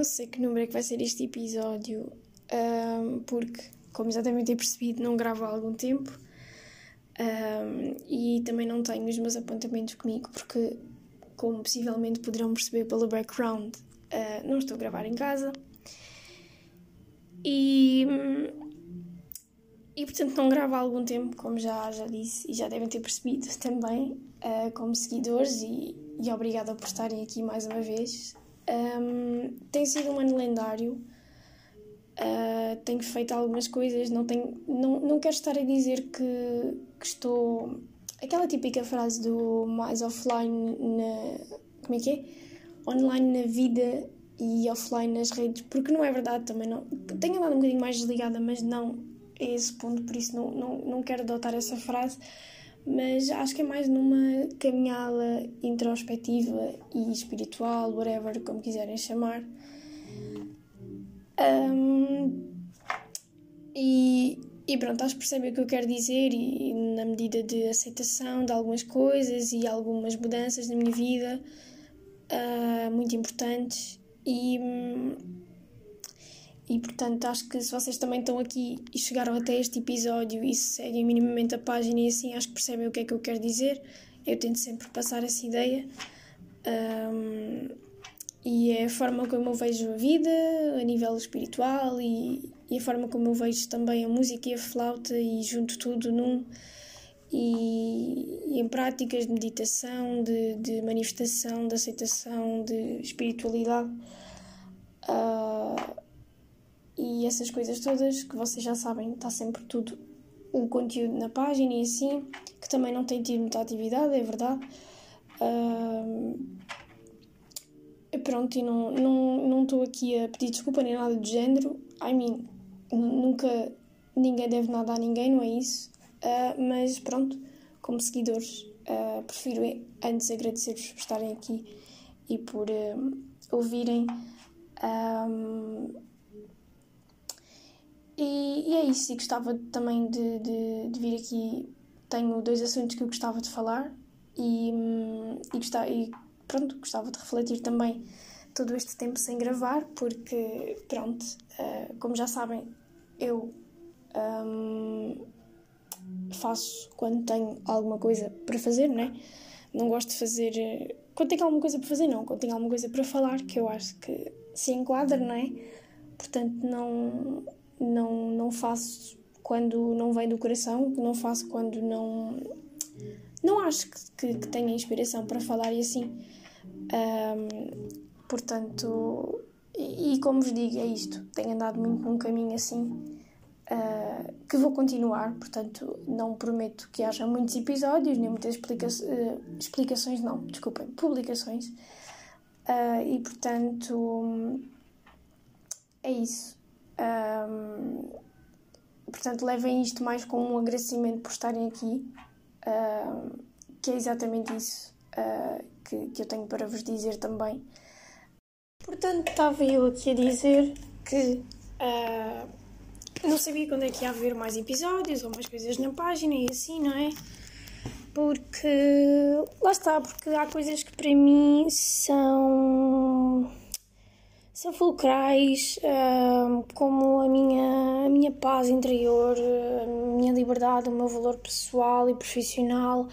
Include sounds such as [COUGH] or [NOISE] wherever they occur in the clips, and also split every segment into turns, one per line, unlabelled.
não sei que número é que vai ser este episódio, uh, porque, como já devem ter percebido, não gravo há algum tempo uh, e também não tenho os meus apontamentos comigo, porque, como possivelmente poderão perceber pelo background, não estou a gravar em casa. E, e portanto não gravo há algum tempo, como já, já disse e já devem ter percebido [LAUGHS] também, como seguidores e, e obrigada por estarem aqui mais uma vez. Um, tem sido um ano lendário. Uh, tenho feito algumas coisas, não, tenho, não, não quero estar a dizer que, que estou. Aquela típica frase do mais offline na. Como é que é? Online na vida e offline nas redes, porque não é verdade também. Não, tenho andado um bocadinho mais desligada, mas não é esse ponto, por isso não, não, não quero adotar essa frase mas acho que é mais numa caminhada introspectiva e espiritual, whatever, como quiserem chamar. Um, e, e pronto, acho que percebem o que eu quero dizer e, na medida de aceitação de algumas coisas e algumas mudanças na minha vida uh, muito importantes e hum, e portanto acho que se vocês também estão aqui e chegaram até este episódio e seguem minimamente a página e assim acho que percebem o que é que eu quero dizer. Eu tento sempre passar essa ideia. Um, e é a forma como eu vejo a vida a nível espiritual e, e, a forma como eu vejo também a música e a flauta e junto tudo num e, e em práticas de meditação, de, de, manifestação, de aceitação, de espiritualidade. Uh, e essas coisas todas que vocês já sabem, está sempre tudo o conteúdo na página e assim, que também não tem tido muita atividade, é verdade. Uh, pronto, e não estou não, não estou aqui a pedir desculpa nem nada do género. I mean, nunca ninguém deve nada a ninguém, não é isso. Uh, mas pronto, como seguidores, uh, prefiro antes agradecer-vos por estarem aqui e por ouvirem. Um, e, e é isso, e gostava também de, de, de, vir aqui. Tenho dois assuntos que eu gostava de falar e, e, gostava, e pronto, gostava de refletir também todo este tempo sem gravar, porque pronto, uh, como já sabem, eu um, faço quando tenho alguma coisa para fazer, né? Não gosto de fazer. Quando tenho alguma coisa para fazer, não. Quando tenho alguma coisa para falar, que eu acho que se enquadra, não é? Portanto, não não, não faço quando não vem do coração, não faço quando não. Não acho que, que, tenha inspiração para falar e assim. Um, portanto, e, e, como vos digo, é isto. Tenho andado muito num caminho assim uh, que vou continuar. Portanto, não prometo que haja muitos episódios, nem muitas explica uh, explicações, não, desculpem, publicações. Uh, e portanto, é isso. Um, portanto, levem isto mais como um agradecimento por estarem aqui, um, que é exatamente isso uh, que, que eu tenho para vos dizer também. Portanto, estava eu aqui a dizer que uh, não sabia quando é que ia haver mais episódios ou mais coisas na página e assim, não é? Porque lá está, porque há coisas que para mim são são fulcrais, uh, como a minha, a minha paz interior, a minha liberdade, o meu valor pessoal e profissional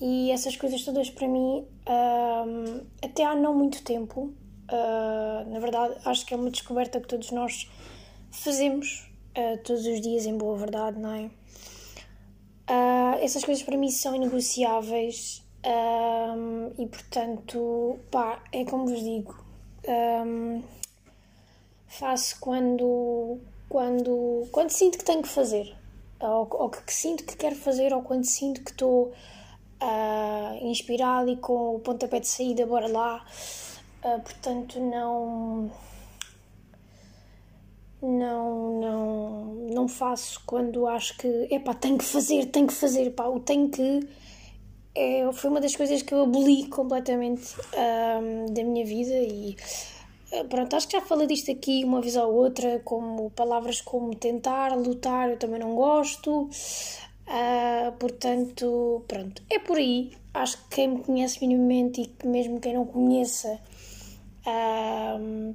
e essas coisas todas para mim, uh, até há não muito tempo, uh, na verdade, acho que é uma descoberta que todos nós fazemos todos os dias, em boa verdade, não é? essas coisas para mim são inegociáveis e, portanto, pá, é como vos digo. Um, faço quando, quando, quando sinto que tenho que fazer, ou, ou que, sinto que quero fazer, ou quando sinto que estou uh, inspirado e com o pontapé de saída, bora lá. Uh, portanto, não. Não, não, não faço quando acho que, epá, tenho que fazer, tenho que fazer, pá, o tenho que é, foi uma das coisas que eu aboli completamente um, da minha vida e eh, pronto, acho que já falei disto aqui uma vez ou outra, como palavras como tentar, lutar, eu também não gosto. Uh, portanto, pronto, é por aí. acho que quem me conhece minimamente e que mesmo quem não conheça um,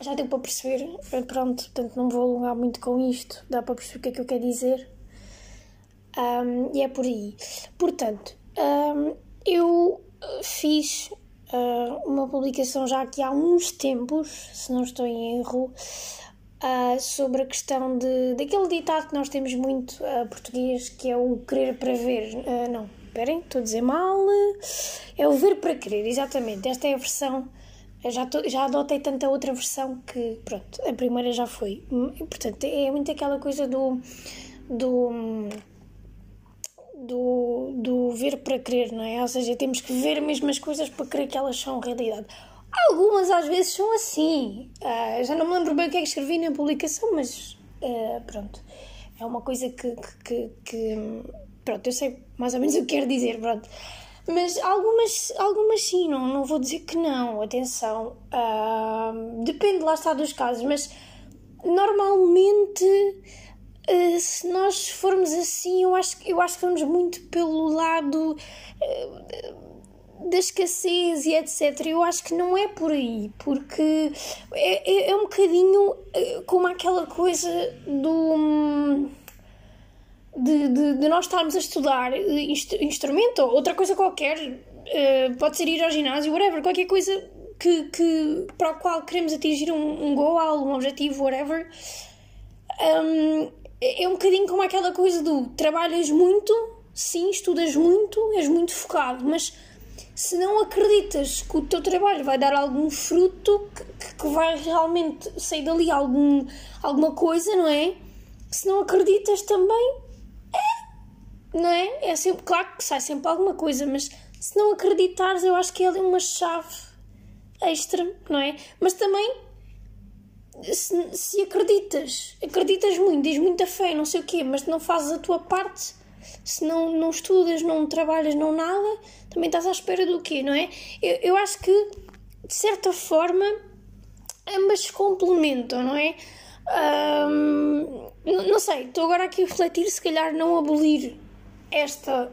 já deu para perceber. Pronto, portanto não vou alongar muito com isto, dá para perceber o que é que eu quero dizer. Um, e é por aí. Portanto, um, eu fiz uh, uma publicação já aqui há uns tempos, se não estou em erro, uh, sobre a questão de, daquele ditado que nós temos muito uh, português, que é o querer para ver. Não, esperem, estou a dizer mal. É o ver para querer, exatamente. Esta é a versão. Já, tô, já adotei tanta outra versão que, pronto, a primeira já foi. E, portanto, é muito aquela coisa do. do do, do ver para crer, não é? Ou seja, temos que ver mesmo as coisas para crer que elas são realidade. Algumas às vezes são assim. Uh, já não me lembro bem o que é que escrevi na publicação, mas uh, pronto. É uma coisa que, que, que, Pronto, eu sei mais ou menos o que quero dizer, pronto. Mas algumas, algumas sim, não, não vou dizer que não, atenção. Uh, depende lá está dos casos, mas normalmente se nós formos assim, eu acho, eu acho que vamos muito pelo lado da escassez e etc. Eu acho que não é por aí, porque é, é, é um bocadinho eh, como aquela coisa do. De, de, de, nós estarmos a estudar instrumento ou outra coisa qualquer, pode ser ir ao ginásio, whatever, qualquer coisa que, que, para o qual queremos atingir um, um goal, um objetivo, whatever. Um, é um bocadinho como aquela coisa do trabalhas muito, sim, estudas muito, és muito focado, mas se não acreditas que o teu trabalho vai dar algum fruto, que, que vai realmente sair dali algum, alguma coisa, não é? Se não acreditas também, é, não é? É sempre, claro que sai sempre alguma coisa, mas se não acreditares, eu acho que é ali uma chave extra, não é? Mas também, se, se acreditas, acreditas muito, tens muita fé, não sei o quê, mas não fazes a tua parte se não, não estudas, não trabalhas, não nada, também estás à espera do quê, não é? Eu, eu acho que, de certa forma, ambas se complementam, não é? Não, não sei, estou agora aqui a refletir, se calhar não abolir esta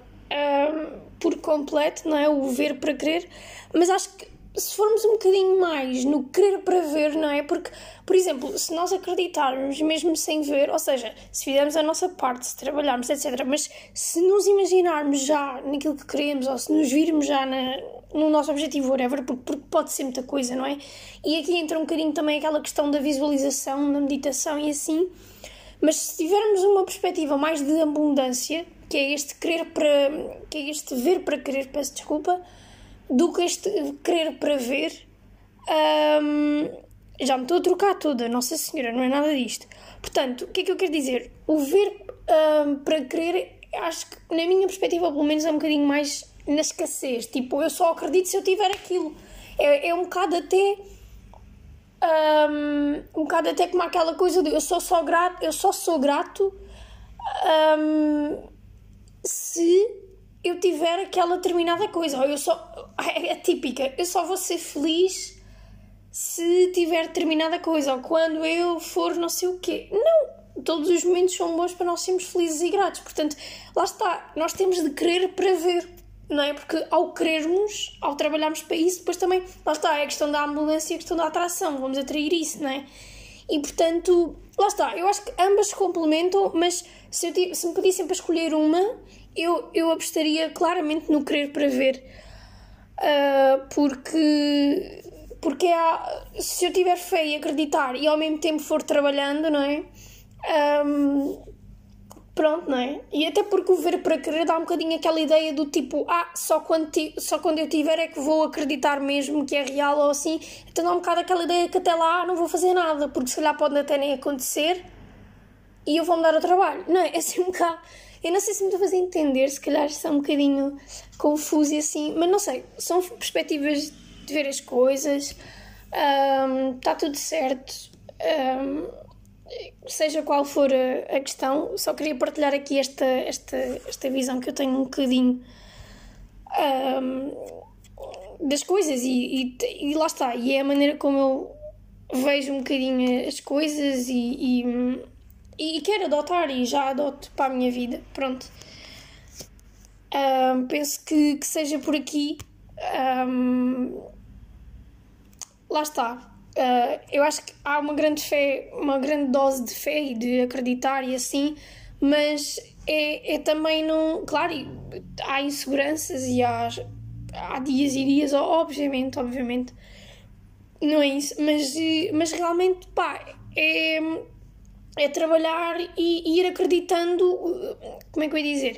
por completo, não é? O ver para crer, mas acho que se formos um bocadinho mais no querer para ver, não é? Porque, por exemplo, se nós acreditarmos mesmo sem ver, ou seja, se fizermos a nossa parte, se trabalharmos, etc., mas se nos imaginarmos já naquilo que queremos, ou se nos virmos já na, no nosso objetivo, whatever, porque, porque pode ser muita coisa, não é? E aqui entra um bocadinho também aquela questão da visualização, da meditação e assim. Mas se tivermos uma perspectiva mais de abundância, que é este querer para. que é este ver para querer, peço desculpa do que este querer para ver. Um, já me estou a trocar toda, Nossa Senhora, não é nada disto. Portanto, o que é que eu quero dizer? O ver um, para querer, acho que na minha perspectiva, pelo menos, é um bocadinho mais na escassez. Tipo, eu só acredito se eu tiver aquilo. É, é um bocado até. Um, um bocado até como aquela coisa de eu só sou grato, eu só sou grato um, se eu tiver aquela determinada coisa. Ou eu só. É, é típica. Eu só vou ser feliz se tiver determinada coisa. Ou quando eu for não sei o quê. Não! Todos os momentos são bons para nós sermos felizes e gratos. Portanto, lá está. Nós temos de querer para ver. Não é? Porque ao querermos, ao trabalharmos para isso, depois também. Lá está. É a questão da ambulância e a questão da atração. Vamos atrair isso, não é? E portanto, lá está. Eu acho que ambas se complementam, mas se, eu, se me pedissem para escolher uma, eu, eu apostaria claramente no querer para ver, uh, porque, porque há, se eu tiver fé e acreditar e ao mesmo tempo for trabalhando, não é? Um, pronto, não é? E até porque o ver para querer dá um bocadinho aquela ideia do tipo, ah, só quando, ti, só quando eu tiver é que vou acreditar mesmo que é real ou assim. Então dá um bocado aquela ideia que até lá não vou fazer nada, porque se calhar pode até nem acontecer e eu vou-me dar o trabalho. Não é? [LAUGHS] É assim um bocado eu não sei se me estou a fazer entender, se calhar são um bocadinho confuso e assim, mas não sei, são perspectivas de ver as coisas, está tudo certo, um, seja qual for a, questão, só queria partilhar aqui esta, esta, esta visão que eu tenho um bocadinho um, das coisas e, e, e, lá está, e é a maneira como eu vejo um bocadinho as coisas e, e e quero adotar e já adoto para a minha vida. Pronto. Um, penso que, que seja por aqui. Um, lá está. Uh, eu acho que há uma grande fé, uma grande dose de fé e de acreditar e assim, mas é, é também não. Claro, há inseguranças e há, há dias e dias, obviamente, obviamente. Não é isso, mas, mas realmente, pá, é, é trabalhar e, e ir acreditando. Como é que eu ia dizer?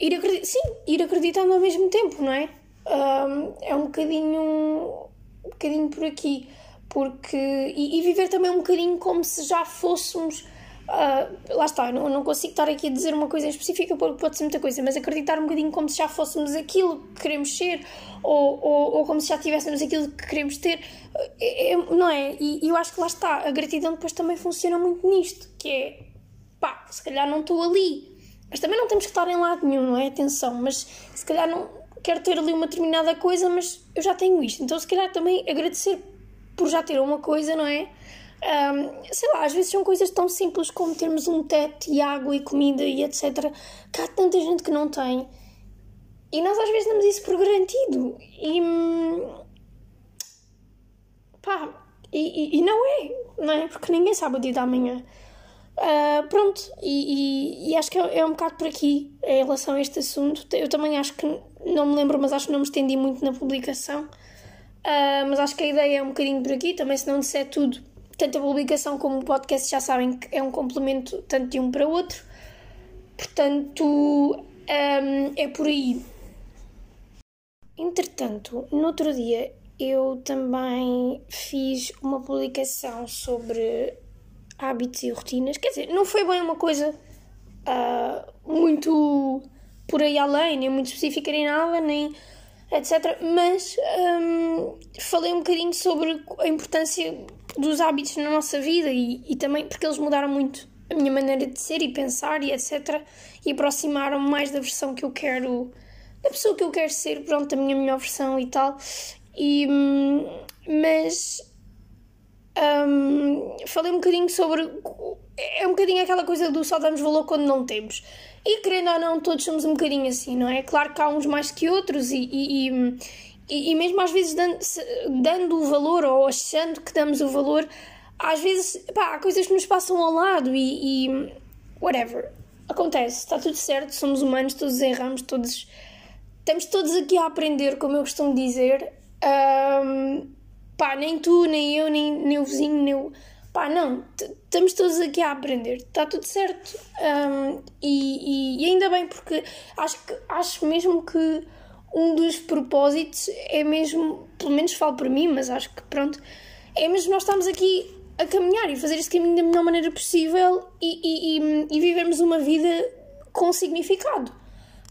Ir. Sim, ir acreditando ao mesmo tempo, não é? Um, é um bocadinho, um bocadinho por aqui. Porque, e, e viver também um bocadinho como se já fôssemos Uh, lá está, não, não consigo estar aqui a dizer uma coisa específica porque pode ser muita coisa, mas acreditar um bocadinho como se já fôssemos aquilo que queremos ser ou, ou, ou como se já tivéssemos aquilo que queremos ter, é, é, não é? E, e, eu acho que lá está, a gratidão depois também funciona muito nisto, que é pá, se calhar não estou ali, mas também não temos que estar em lado nenhum, não é? Atenção, mas se calhar não quero ter ali uma determinada coisa, mas eu já tenho isto, então se calhar também agradecer por já ter uma coisa, não é? Um, sei lá, às vezes são coisas tão simples como termos um teto e água e comida e etc. que há tanta gente que não tem. E nós às vezes damos isso por garantido. E. pá. E, e, e não é, não é? Porque ninguém sabe o dia da manhã. Uh, pronto, e, e, e, acho que é, é, um bocado por aqui em relação a este assunto. Eu também acho que, não me lembro, mas acho que não me estendi muito na publicação. Uh, mas acho que a ideia é um bocadinho por aqui. Também, se não disser tudo, tanto a publicação como o podcast já sabem que é um complemento tanto de um para o outro. Portanto, um, é por aí. Entretanto, no outro dia eu também fiz uma publicação sobre hábitos e rotinas. Quer dizer, não foi bem uma coisa uh, muito por aí além, nem muito específica nem nada, nem etc. Mas um, falei um bocadinho sobre a importância dos hábitos na nossa vida e, e também porque eles mudaram muito a minha maneira de ser e pensar e etc. E aproximaram-me mais da versão que eu quero, da pessoa que eu quero ser, pronto, a minha melhor versão e tal. E, hum, mas um, falei um bocadinho sobre. É um bocadinho aquela coisa do só damos valor quando não temos. E querendo ou não, todos somos um bocadinho assim, não é? Claro que há uns mais que outros e, e, e e, mesmo às vezes dando, dando o valor ou achando que damos o valor, às vezes pá, há coisas que nos passam ao lado e, e whatever. Acontece, está tudo certo, somos humanos, todos erramos, todos. Estamos todos aqui a aprender, como eu costumo dizer. Um, pá, nem tu, nem eu, nem, nem o vizinho, nem o. Pá, não, estamos todos aqui a aprender, está tudo certo. Um, e, e, e ainda bem, porque acho, que, acho mesmo que um dos propósitos é mesmo, pelo menos falo por mim, mas acho que pronto, é mesmo nós estamos aqui a caminhar e fazer este caminho da melhor maneira possível e, e, e, vivermos uma vida com significado.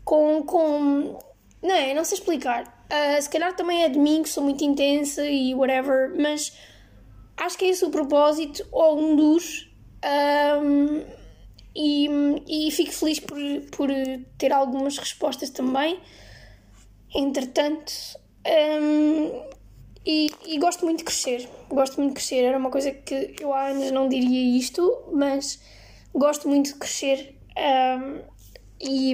Com. com não é? Não sei explicar. Uh, se calhar também é de mim, que sou muito intensa e whatever, mas acho que é esse o propósito, ou um dos. Um, e, e fico feliz por, por ter algumas respostas também. Entretanto, hum, e, e, gosto muito de crescer. Gosto muito de crescer. Era uma coisa que eu há anos não diria isto, mas gosto muito de crescer. Um, e,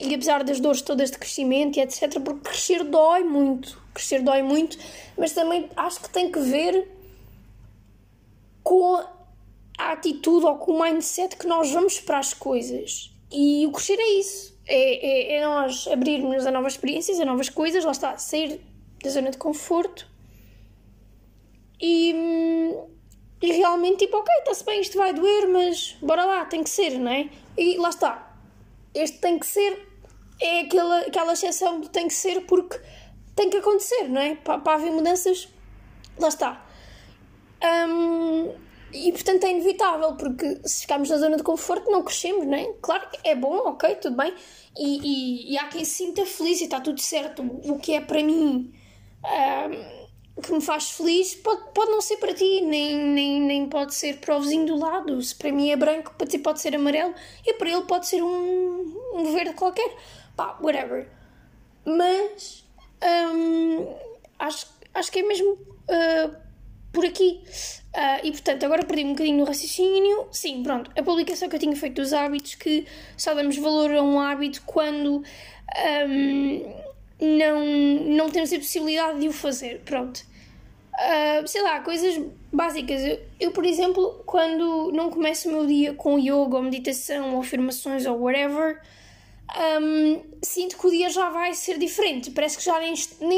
e apesar das dores todas de crescimento e etc., porque crescer dói muito. Crescer dói muito, mas também acho que tem que ver com a atitude ou com o mindset que nós vamos para as coisas. E o crescer é isso é, é, é nós abrirmos a novas experiências, a novas coisas, lá está, sair da zona de conforto e, e realmente, tipo, ok, está-se bem, isto vai doer, mas bora lá, tem que ser, não é? E lá está, este tem que ser é aquela, aquela exceção do tem que ser porque tem que acontecer, não é? Para, para haver mudanças, lá está. Um, e portanto é inevitável, porque se ficarmos na zona de conforto não crescemos, não é? Claro que é bom, ok, tudo bem. E, e, e há quem se sinta feliz e está tudo certo. O que é para mim um, que me faz feliz pode, pode não ser para ti, nem, nem, nem pode ser para o vizinho do lado. Se para mim é branco, pode ser, pode ser amarelo e para ele pode ser um, um verde qualquer. Pá, whatever. Mas um, acho, acho que é mesmo. Uh, por aqui. Uh, e portanto, agora perdi um bocadinho no raciocínio. Sim, pronto, a publicação que eu tinha feito dos hábitos, que só damos valor a um hábito quando um, não, não temos a possibilidade de o fazer. Pronto. Uh, sei lá, coisas básicas. Eu, eu, por exemplo, quando não começo o meu dia com yoga ou meditação ou afirmações ou whatever, um, sinto que o dia já vai ser diferente. Parece que já nem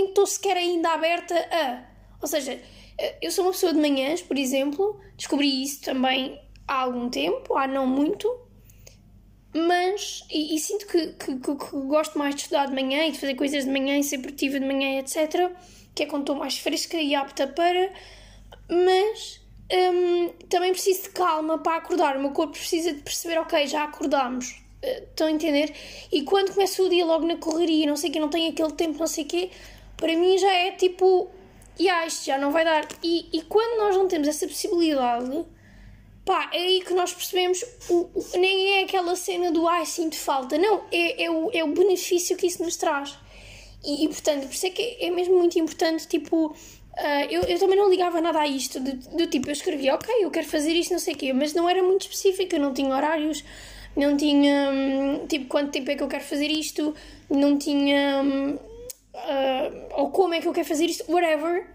estou sequer ainda aberta a. Ou seja, eu sou uma pessoa de manhãs, por exemplo, descobri isso também há algum tempo, há não muito, mas. E, e sinto que, que, que, que, gosto mais de estudar de manhã e de fazer coisas de manhã e ser produtiva de manhã, etc. Que é quando estou mais fresca e apta para. Mas. Um, também preciso de calma para acordar. O meu corpo precisa de perceber, ok, já acordámos. Uh, estão a entender? E quando começa o dia logo na correria, não sei o que, não tenho aquele tempo, não sei o quê, para mim já é tipo e ah, isto já não vai dar. E, e quando nós não temos essa possibilidade, pá, é aí que nós percebemos, o, o, nem é aquela cena do ai, sinto falta, não, é, é, o, é o benefício que isso nos traz. E, e portanto, por isso é que é mesmo muito importante, tipo, Uh, eu, eu também não ligava nada a isto, do, do, tipo, eu escrevia, ok, eu quero fazer isto, não sei o quê, mas não era muito específica, eu não tinha horários, não tinha, hum, tipo, quanto tempo é que eu quero fazer isto, não tinha, hum, uh, ou como é que eu quero fazer isto, whatever.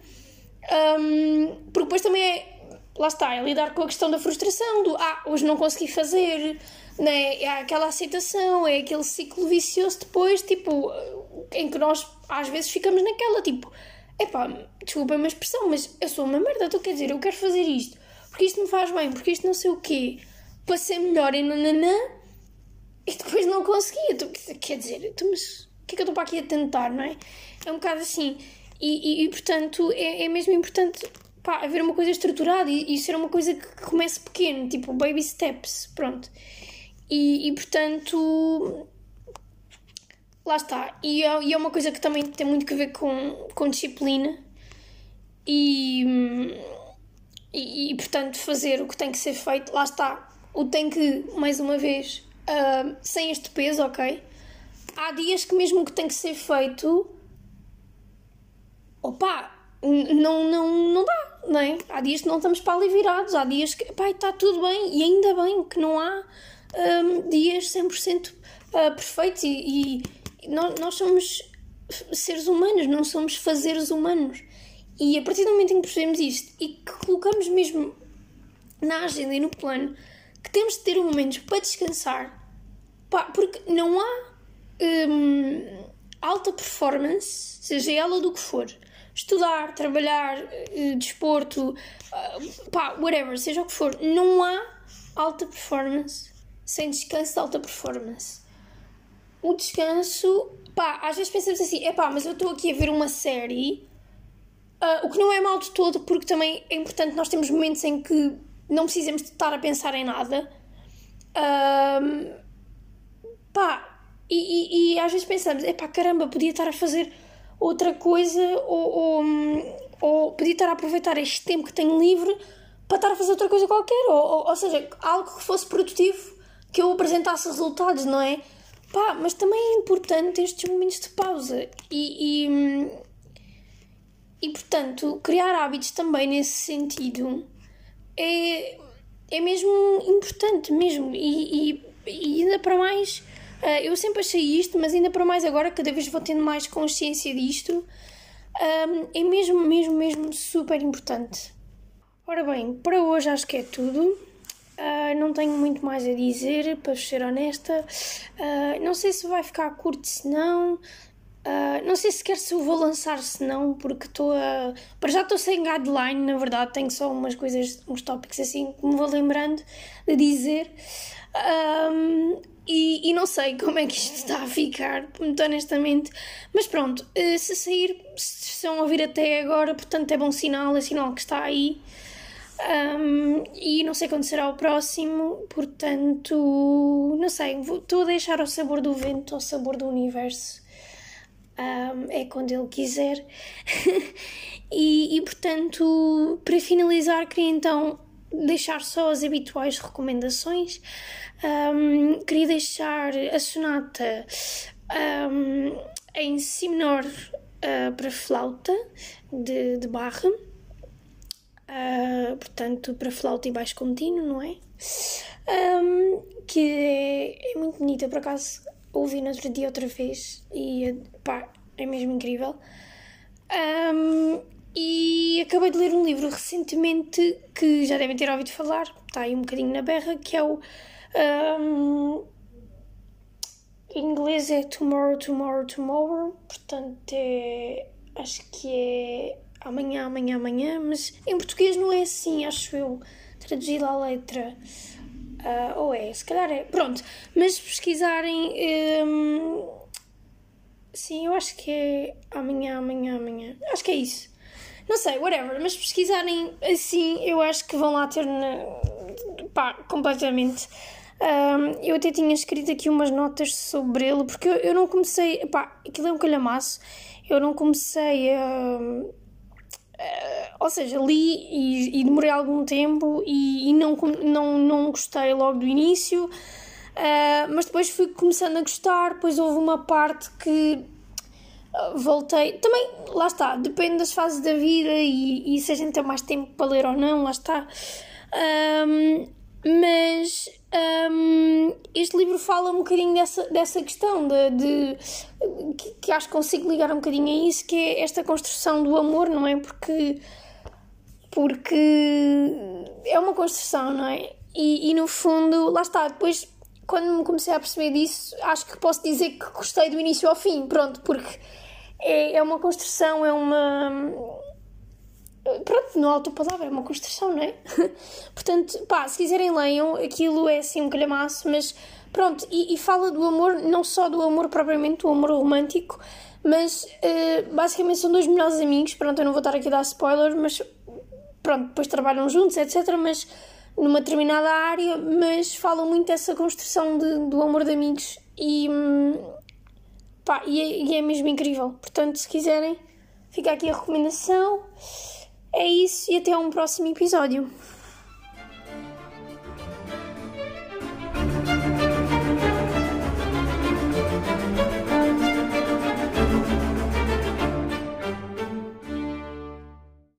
Um, porque depois também é, lá está, é lidar com a questão da frustração, do ah, hoje não consegui fazer, né? é aquela aceitação, é aquele ciclo vicioso depois, tipo, em que nós às vezes ficamos naquela, tipo, epá, desculpa uma expressão, mas eu sou uma merda, então quer dizer, eu quero fazer isto, porque isto me faz bem, porque isto não sei o quê, para ser melhor e nananã, e depois não consegui, então, quer dizer, então, mas que é que eu estou para aqui a tentar, não é? É um bocado assim. E, e, e portanto, é, é mesmo importante pá, haver uma coisa estruturada e, e ser uma coisa que comece pequeno, tipo baby steps, pronto. E, e portanto, lá está. E é, e é uma coisa que também tem muito que ver com, com disciplina e, e, e, portanto, fazer o que tem que ser feito. Lá está. O tem que, mais uma vez, uh, sem este peso, ok? Há dias que mesmo que tem que ser feito, opa, não, não, não dá, não é? Há dias que não estamos para ali virados, há dias que, pá, está tudo bem, e ainda bem que não há um, dias 100% uh, ah, perfeitos, e, e nós, nós somos seres humanos, não somos fazeres humanos. E a partir do momento em que percebemos isto e que colocamos mesmo na agenda e no plano que temos de ter um momento para descansar, pá, porque não há um, alta performance, seja ela do que for, estudar, trabalhar, uh, desporto, uh, pá, whatever, seja o que for, não há alta performance sem descanso de alta performance. O descanso, pá, às vezes pensamos assim, é pá, mas eu estou aqui a ver uma série, uh, o que não é mal de todo, porque também é importante nós temos momentos em que não precisamos de estar a pensar em nada. Uh, pá, e, e, e às vezes pensamos, epá, caramba, podia estar a fazer outra coisa ou, ou, ou podia estar a aproveitar este tempo que tenho livre para estar a fazer outra coisa qualquer. Ou, ou, ou seja, algo que fosse produtivo, que eu apresentasse resultados, não é? Pá, mas também é importante estes momentos de pausa e, e, e portanto, criar hábitos também nesse sentido é, é mesmo importante mesmo e, e, e ainda para mais Uh, eu sempre achei isto, mas ainda para mais agora, cada vez vou tendo mais consciência disto. Um, é mesmo, mesmo, mesmo super importante. Ora bem, para hoje acho que é tudo. Uh, não tenho muito mais a dizer, para ser honesta. Uh, não sei se vai ficar curto, se não. Uh, não sei sequer se vou lançar, se não, porque estou a. Para já estou sem guideline, na verdade, tenho só umas coisas, uns tópicos assim que me vou lembrando de dizer. Um, e, e, não sei [LAUGHS] como é que isto está a ficar, muito honestamente. Mas pronto, eh, se sair, se estão a ouvir até agora, portanto é bom sinal, é sinal que está aí. Um, e não sei quando será o próximo, portanto, não sei, estou a deixar ao sabor do vento, ao sabor do universo. Um, é quando ele quiser. [LAUGHS] e, e portanto, para finalizar, queria então deixar só as habituais recomendações. Um, queria deixar a sonata um, em Si menor uh, para flauta de, de Barre. uh, portanto, para flauta e baixo contínuo, não é? Um, que é, é, muito bonita, por acaso ouvi no outro dia outra vez e pá, é mesmo incrível. Um, e acabei de ler um livro recentemente que já devem ter ouvido falar, está aí um bocadinho na berra, que é o. Um, em inglês é Tomorrow, Tomorrow, Tomorrow, portanto é. Acho que é amanhã, amanhã, amanhã, mas em português não é assim, acho eu, traduzido à letra. Uh, ou é, se calhar é. Pronto, mas se pesquisarem. Um, sim, eu acho que é amanhã, amanhã, amanhã. Acho que é isso. Não sei, whatever, mas pesquisarem assim, eu acho que vão lá ter. Na, pá, completamente. Um, eu até tinha escrito aqui umas notas sobre ele, porque eu, eu não comecei. Pá, aquilo é um calhamaço. Eu não comecei a. Uh, ou seja, li e, e, demorei algum tempo e, e, não, não, não gostei logo do início, uh, mas depois fui começando a gostar. Depois houve uma parte que voltei. Também, lá está, depende das fases da vida e, e se a gente tem mais tempo para ler ou não, lá está. Um, mas um, este livro fala um bocadinho dessa, dessa questão de, de que, que, acho que consigo ligar um bocadinho a isso, que é esta construção do amor, não é? Porque, porque é uma construção, não é? E, e no fundo, lá está, depois quando me comecei a perceber disso, acho que posso dizer que gostei do início ao fim, pronto, porque é, é uma construção, é uma. Pronto, não há outra palavra, é uma construção, não é? [LAUGHS] Portanto, pá, se quiserem leiam, aquilo é assim um calhamaço, mas pronto, e, e fala do amor, não só do amor propriamente, do amor romântico, mas uh, basicamente são dois melhores amigos. Pronto, eu não vou estar aqui a dar spoiler, mas pronto, depois trabalham juntos, etc. Mas numa determinada área, mas falam muito dessa construção de, do amor de amigos e. Hum, Pá, e é, e é mesmo incrível. Portanto, se quiserem, fica aqui a recomendação. É isso e até um próximo episódio.